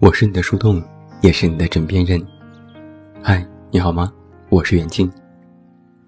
我是你的树洞，也是你的枕边人。嗨，你好吗？我是远近。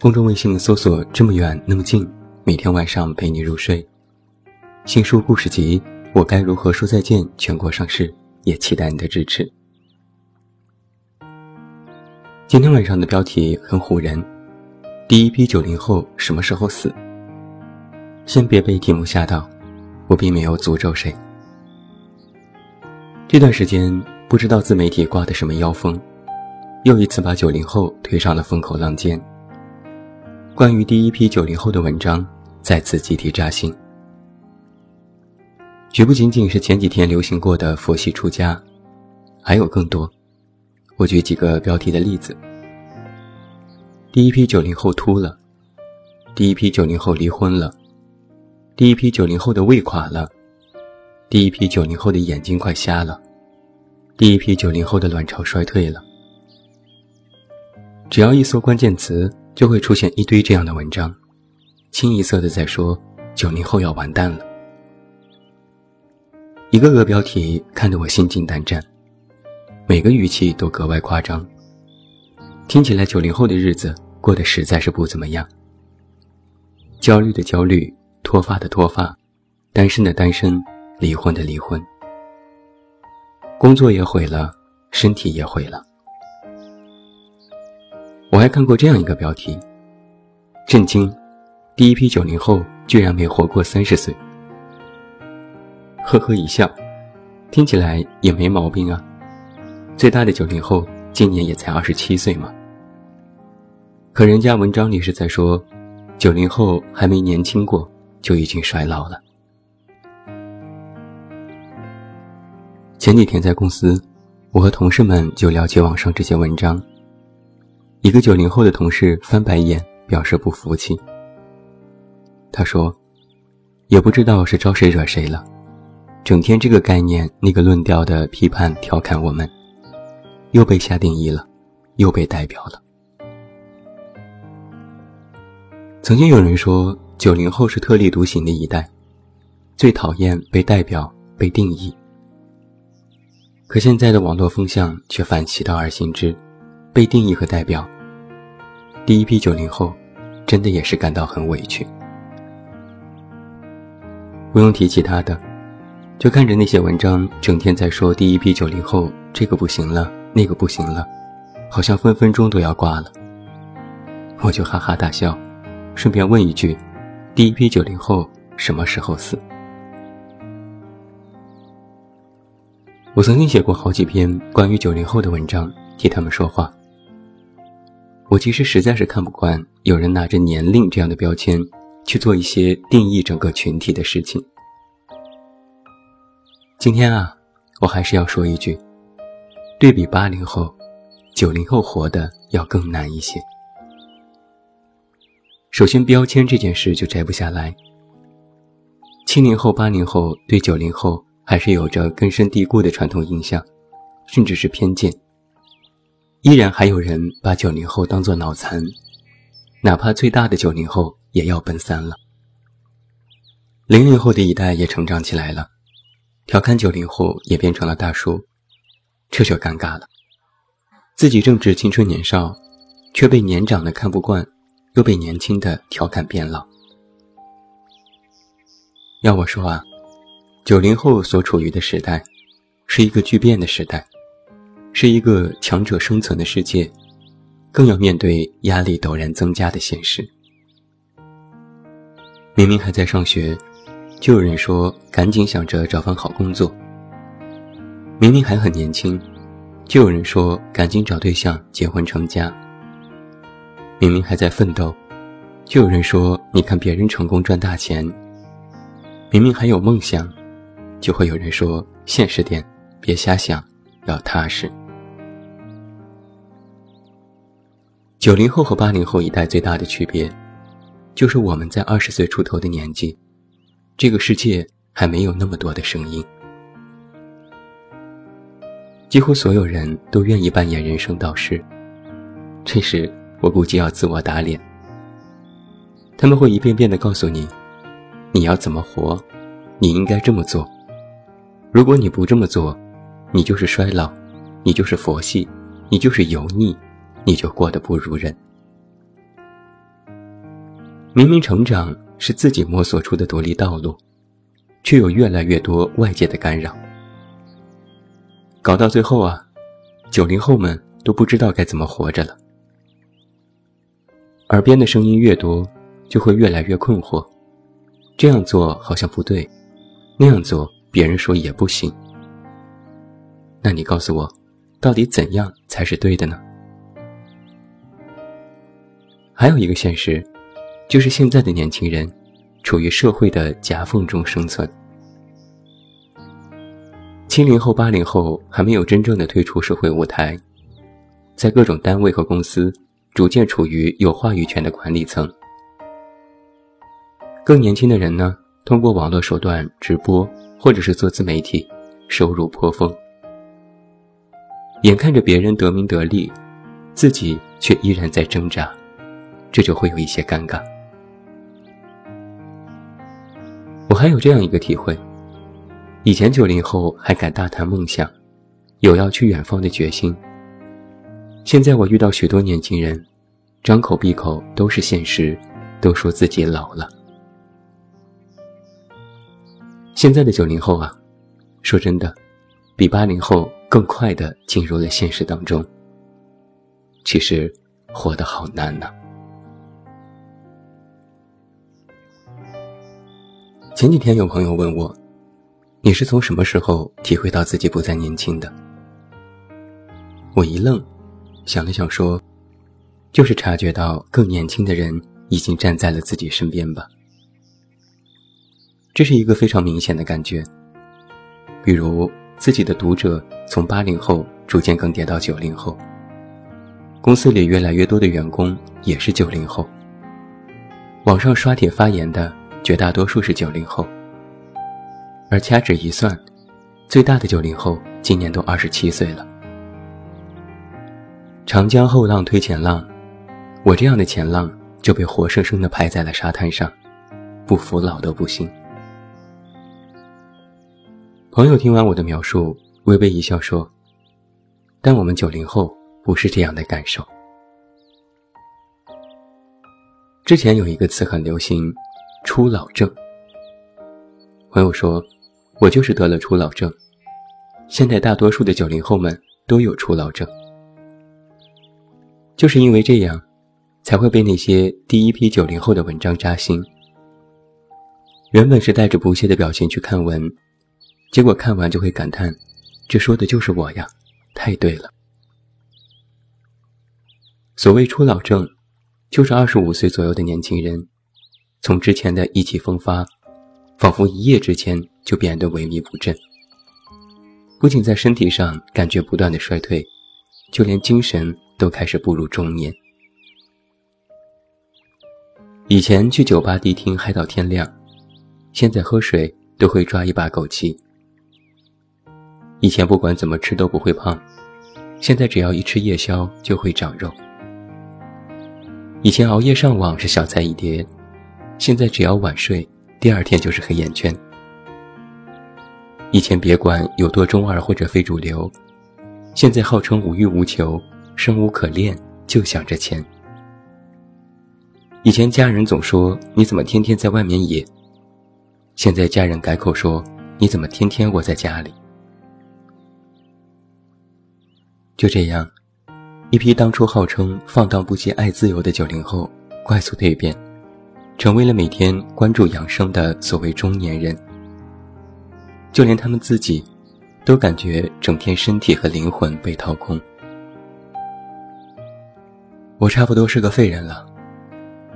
公众微信搜索“这么远那么近”，每天晚上陪你入睡。新书故事集《我该如何说再见》全国上市，也期待你的支持。今天晚上的标题很唬人：第一批九零后什么时候死？先别被题目吓到，我并没有诅咒谁。这段时间不知道自媒体刮的什么妖风，又一次把九零后推上了风口浪尖。关于第一批九零后的文章再次集体扎心，绝不仅仅是前几天流行过的佛系出家，还有更多。我举几个标题的例子：第一批九零后秃了，第一批九零后离婚了，第一批九零后的胃垮了。第一批九零后的眼睛快瞎了，第一批九零后的卵巢衰退了。只要一搜关键词，就会出现一堆这样的文章，清一色的在说九零后要完蛋了。一个个标题看得我心惊胆战，每个语气都格外夸张，听起来九零后的日子过得实在是不怎么样。焦虑的焦虑，脱发的脱发，单身的单身。离婚的离婚，工作也毁了，身体也毁了。我还看过这样一个标题：震惊，第一批九零后居然没活过三十岁。呵呵一笑，听起来也没毛病啊。最大的九零后今年也才二十七岁嘛。可人家文章里是在说，九零后还没年轻过，就已经衰老了。前几天在公司，我和同事们就了解网上这些文章。一个九零后的同事翻白眼，表示不服气。他说：“也不知道是招谁惹谁了，整天这个概念、那个论调的批判调侃我们，又被下定义了，又被代表了。”曾经有人说，九零后是特立独行的一代，最讨厌被代表、被定义。可现在的网络风向却反其道而行之，被定义和代表。第一批九零后，真的也是感到很委屈。不用提其他的，就看着那些文章，整天在说第一批九零后这个不行了，那个不行了，好像分分钟都要挂了。我就哈哈大笑，顺便问一句：第一批九零后什么时候死？我曾经写过好几篇关于九零后的文章，替他们说话。我其实实在是看不惯有人拿着年龄这样的标签去做一些定义整个群体的事情。今天啊，我还是要说一句：对比八零后，九零后活的要更难一些。首先，标签这件事就摘不下来。七零后、八零后对九零后。还是有着根深蒂固的传统印象，甚至是偏见。依然还有人把九零后当作脑残，哪怕最大的九零后也要奔三了。零零后的一代也成长起来了，调侃九零后也变成了大叔，这就尴尬了。自己正值青春年少，却被年长的看不惯，又被年轻的调侃变老。要我说啊。九零后所处于的时代，是一个巨变的时代，是一个强者生存的世界，更要面对压力陡然增加的现实。明明还在上学，就有人说赶紧想着找份好工作；明明还很年轻，就有人说赶紧找对象结婚成家；明明还在奋斗，就有人说你看别人成功赚大钱；明明还有梦想。就会有人说：“现实点，别瞎想，要踏实。”九零后和八零后一代最大的区别，就是我们在二十岁出头的年纪，这个世界还没有那么多的声音。几乎所有人都愿意扮演人生导师，这时我估计要自我打脸。他们会一遍遍的告诉你：“你要怎么活？你应该这么做。”如果你不这么做，你就是衰老，你就是佛系，你就是油腻，你就过得不如人。明明成长是自己摸索出的独立道路，却有越来越多外界的干扰，搞到最后啊，九零后们都不知道该怎么活着了。耳边的声音越多，就会越来越困惑。这样做好像不对，那样做别人说也不行。那你告诉我，到底怎样才是对的呢？还有一个现实，就是现在的年轻人处于社会的夹缝中生存。七零后、八零后还没有真正的退出社会舞台，在各种单位和公司。逐渐处于有话语权的管理层，更年轻的人呢，通过网络手段直播或者是做自媒体，收入颇丰。眼看着别人得名得利，自己却依然在挣扎，这就会有一些尴尬。我还有这样一个体会：以前九零后还敢大谈梦想，有要去远方的决心。现在我遇到许多年轻人，张口闭口都是现实，都说自己老了。现在的九零后啊，说真的，比八零后更快的进入了现实当中。其实，活得好难呐。前几天有朋友问我，你是从什么时候体会到自己不再年轻的？我一愣。想了想说：“就是察觉到更年轻的人已经站在了自己身边吧。这是一个非常明显的感觉。比如自己的读者从八零后逐渐更迭到九零后，公司里越来越多的员工也是九零后。网上刷帖发言的绝大多数是九零后，而掐指一算，最大的九零后今年都二十七岁了。”长江后浪推前浪，我这样的前浪就被活生生的拍在了沙滩上，不服老都不行。朋友听完我的描述，微微一笑说：“但我们九零后不是这样的感受。之前有一个词很流行，初老症。朋友说，我就是得了初老症。现在大多数的九零后们都有初老症。”就是因为这样，才会被那些第一批九零后的文章扎心。原本是带着不屑的表情去看文，结果看完就会感叹：“这说的就是我呀，太对了。”所谓初老症，就是二十五岁左右的年轻人，从之前的意气风发，仿佛一夜之间就变得萎靡不振，不仅在身体上感觉不断的衰退，就连精神。都开始步入中年。以前去酒吧迪厅嗨到天亮，现在喝水都会抓一把枸杞。以前不管怎么吃都不会胖，现在只要一吃夜宵就会长肉。以前熬夜上网是小菜一碟，现在只要晚睡，第二天就是黑眼圈。以前别管有多中二或者非主流，现在号称无欲无求。生无可恋，就想着钱。以前家人总说你怎么天天在外面野，现在家人改口说你怎么天天窝在家里。就这样，一批当初号称放荡不羁、爱自由的九零后，快速蜕变，成为了每天关注养生的所谓中年人。就连他们自己，都感觉整天身体和灵魂被掏空。我差不多是个废人了，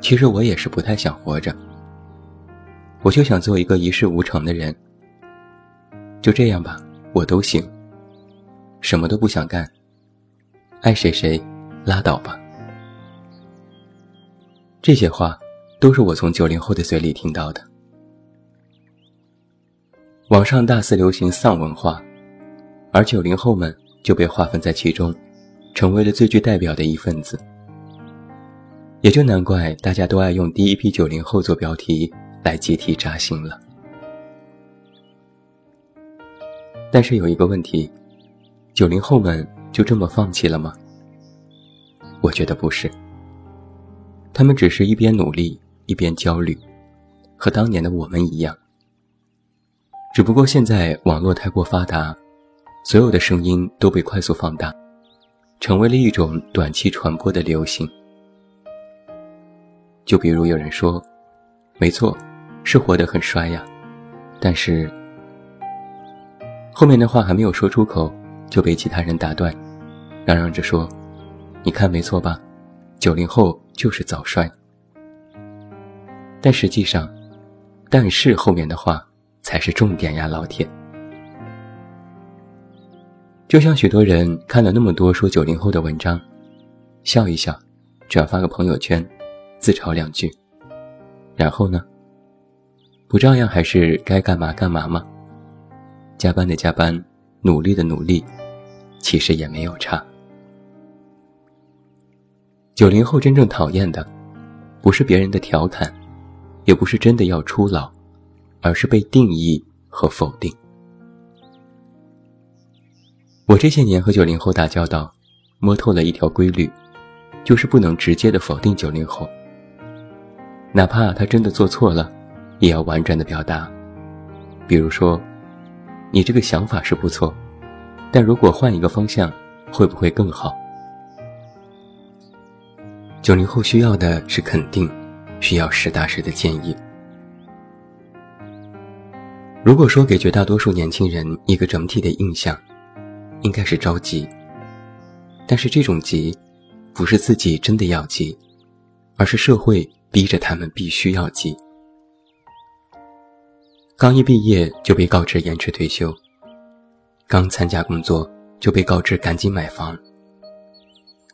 其实我也是不太想活着。我就想做一个一事无成的人。就这样吧，我都行。什么都不想干，爱谁谁，拉倒吧。这些话都是我从九零后的嘴里听到的。网上大肆流行丧文化，而九零后们就被划分在其中，成为了最具代表的一份子。也就难怪大家都爱用第一批九零后做标题来集体扎心了。但是有一个问题，九零后们就这么放弃了吗？我觉得不是，他们只是一边努力一边焦虑，和当年的我们一样。只不过现在网络太过发达，所有的声音都被快速放大，成为了一种短期传播的流行。就比如有人说：“没错，是活得很衰呀。”但是后面的话还没有说出口，就被其他人打断，嚷嚷着说：“你看没错吧？九零后就是早衰。”但实际上，但是后面的话。才是重点呀，老铁！就像许多人看了那么多说九零后的文章，笑一笑，转发个朋友圈，自嘲两句，然后呢，不照样还是该干嘛干嘛吗？加班的加班，努力的努力，其实也没有差。九零后真正讨厌的，不是别人的调侃，也不是真的要出老。而是被定义和否定。我这些年和九零后打交道，摸透了一条规律，就是不能直接的否定九零后。哪怕他真的做错了，也要婉转的表达。比如说，你这个想法是不错，但如果换一个方向，会不会更好？九零后需要的是肯定，需要实打实的建议。如果说给绝大多数年轻人一个整体的印象，应该是着急。但是这种急，不是自己真的要急，而是社会逼着他们必须要急。刚一毕业就被告知延迟退休，刚参加工作就被告知赶紧买房，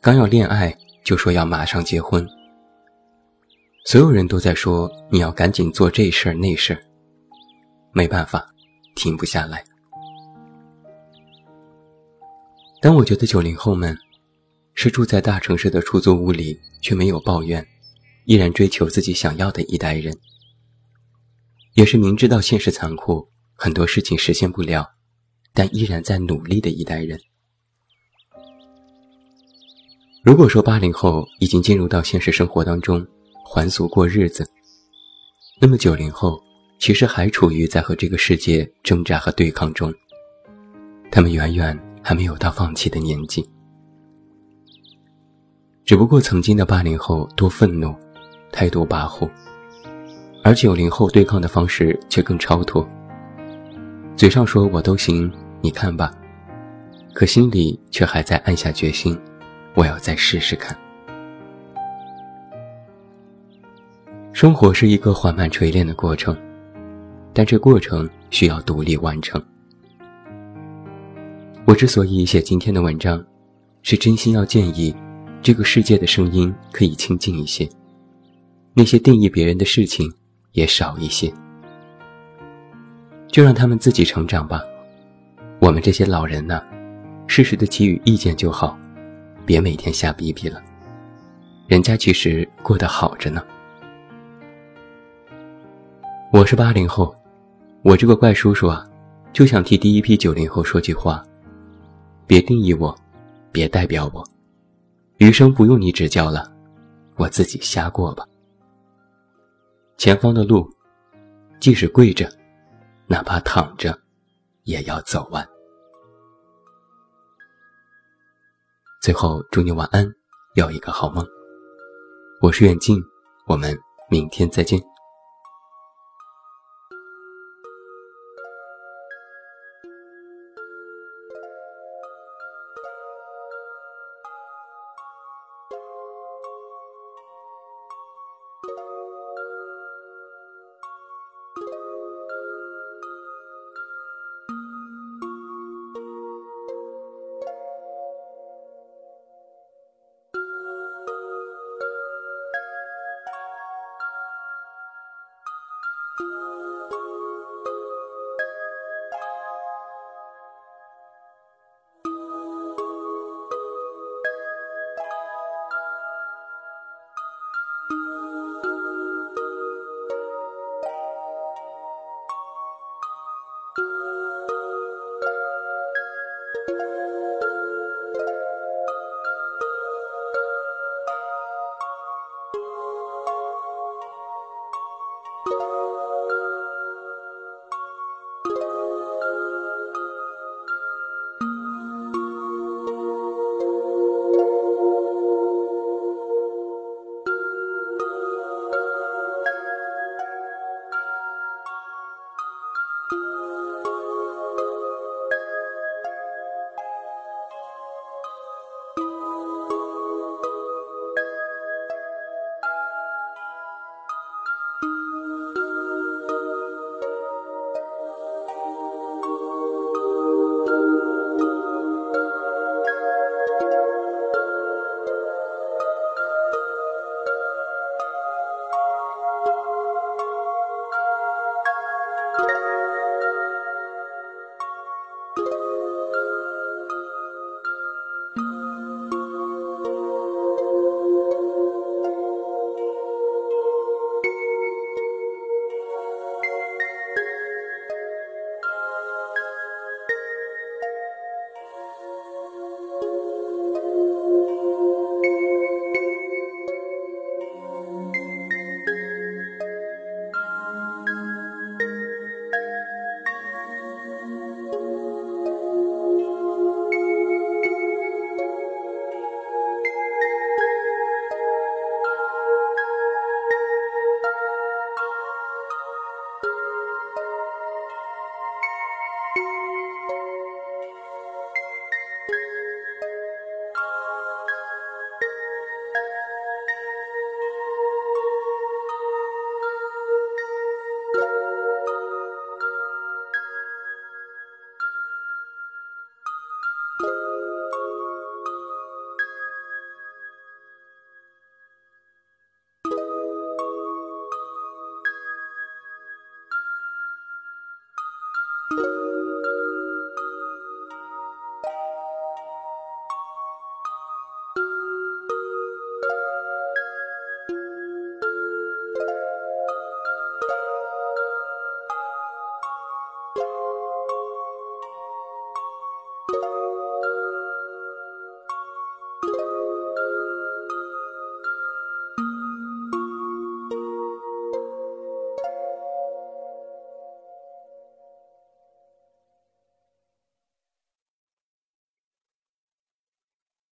刚要恋爱就说要马上结婚。所有人都在说你要赶紧做这事儿那事儿。没办法，停不下来。但我觉得九零后们，是住在大城市的出租屋里却没有抱怨，依然追求自己想要的一代人，也是明知道现实残酷，很多事情实现不了，但依然在努力的一代人。如果说八零后已经进入到现实生活当中，还俗过日子，那么九零后。其实还处于在和这个世界挣扎和对抗中，他们远远还没有到放弃的年纪。只不过曾经的八零后多愤怒，态度跋扈，而九零后对抗的方式却更超脱。嘴上说我都行，你看吧，可心里却还在暗下决心，我要再试试看。生活是一个缓慢锤炼的过程。但这过程需要独立完成。我之所以写今天的文章，是真心要建议，这个世界的声音可以清静一些，那些定义别人的事情也少一些，就让他们自己成长吧。我们这些老人呢，适时的给予意见就好，别每天瞎逼逼了。人家其实过得好着呢。我是八零后。我这个怪叔叔啊，就想替第一批九零后说句话：别定义我，别代表我，余生不用你指教了，我自己瞎过吧。前方的路，即使跪着，哪怕躺着，也要走完。最后，祝你晚安，有一个好梦。我是远近，我们明天再见。うん。